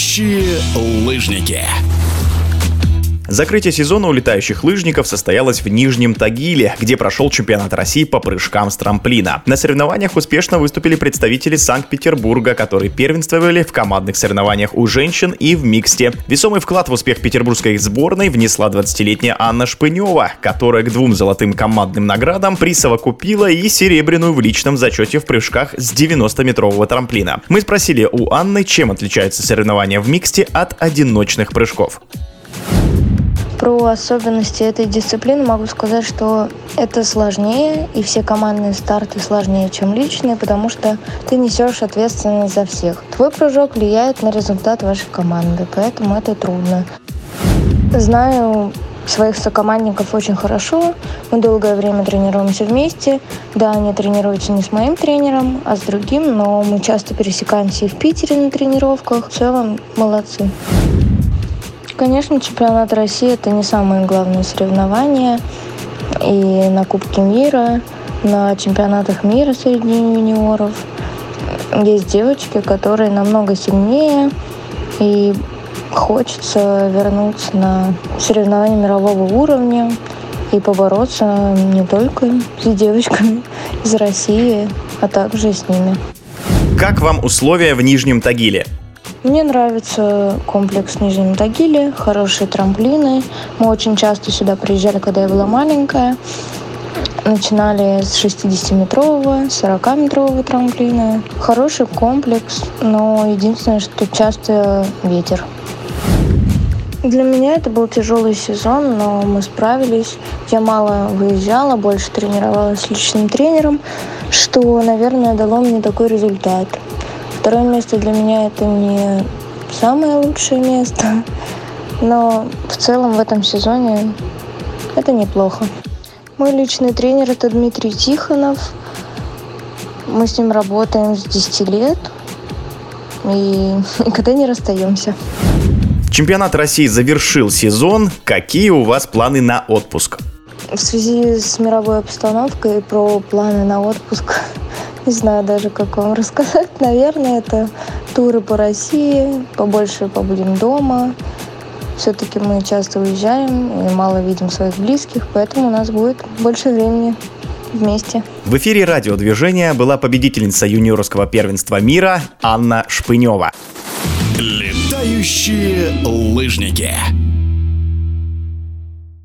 Летающие лыжники. Закрытие сезона у летающих лыжников состоялось в Нижнем Тагиле, где прошел чемпионат России по прыжкам с трамплина. На соревнованиях успешно выступили представители Санкт-Петербурга, которые первенствовали в командных соревнованиях у женщин и в миксте. Весомый вклад в успех петербургской сборной внесла 20-летняя Анна Шпынева, которая к двум золотым командным наградам присовокупила и серебряную в личном зачете в прыжках с 90-метрового трамплина. Мы спросили у Анны, чем отличаются соревнования в миксте от одиночных прыжков. Про особенности этой дисциплины могу сказать, что это сложнее, и все командные старты сложнее, чем личные, потому что ты несешь ответственность за всех. Твой прыжок влияет на результат вашей команды, поэтому это трудно. Знаю своих сокомандников очень хорошо. Мы долгое время тренируемся вместе. Да, они тренируются не с моим тренером, а с другим, но мы часто пересекаемся и в Питере на тренировках. В целом, молодцы. Конечно, чемпионат России – это не самые главные соревнования. И на Кубке мира, на чемпионатах мира среди юниоров есть девочки, которые намного сильнее, и хочется вернуться на соревнования мирового уровня и побороться не только с девочками из России, а также с ними. Как вам условия в Нижнем Тагиле? Мне нравится комплекс в Нижнем Тагиле, хорошие трамплины. Мы очень часто сюда приезжали, когда я была маленькая. Начинали с 60-метрового, 40-метрового трамплина. Хороший комплекс, но единственное, что часто ветер. Для меня это был тяжелый сезон, но мы справились. Я мало выезжала, больше тренировалась с личным тренером, что, наверное, дало мне такой результат. Второе место для меня это не самое лучшее место, но в целом в этом сезоне это неплохо. Мой личный тренер это Дмитрий Тихонов. Мы с ним работаем с 10 лет и никогда не расстаемся. Чемпионат России завершил сезон. Какие у вас планы на отпуск? В связи с мировой обстановкой про планы на отпуск не знаю даже, как вам рассказать. Наверное, это туры по России, побольше побудем дома. Все-таки мы часто уезжаем и мало видим своих близких, поэтому у нас будет больше времени вместе. В эфире радиодвижения была победительница юниорского первенства мира Анна Шпынева. Летающие лыжники.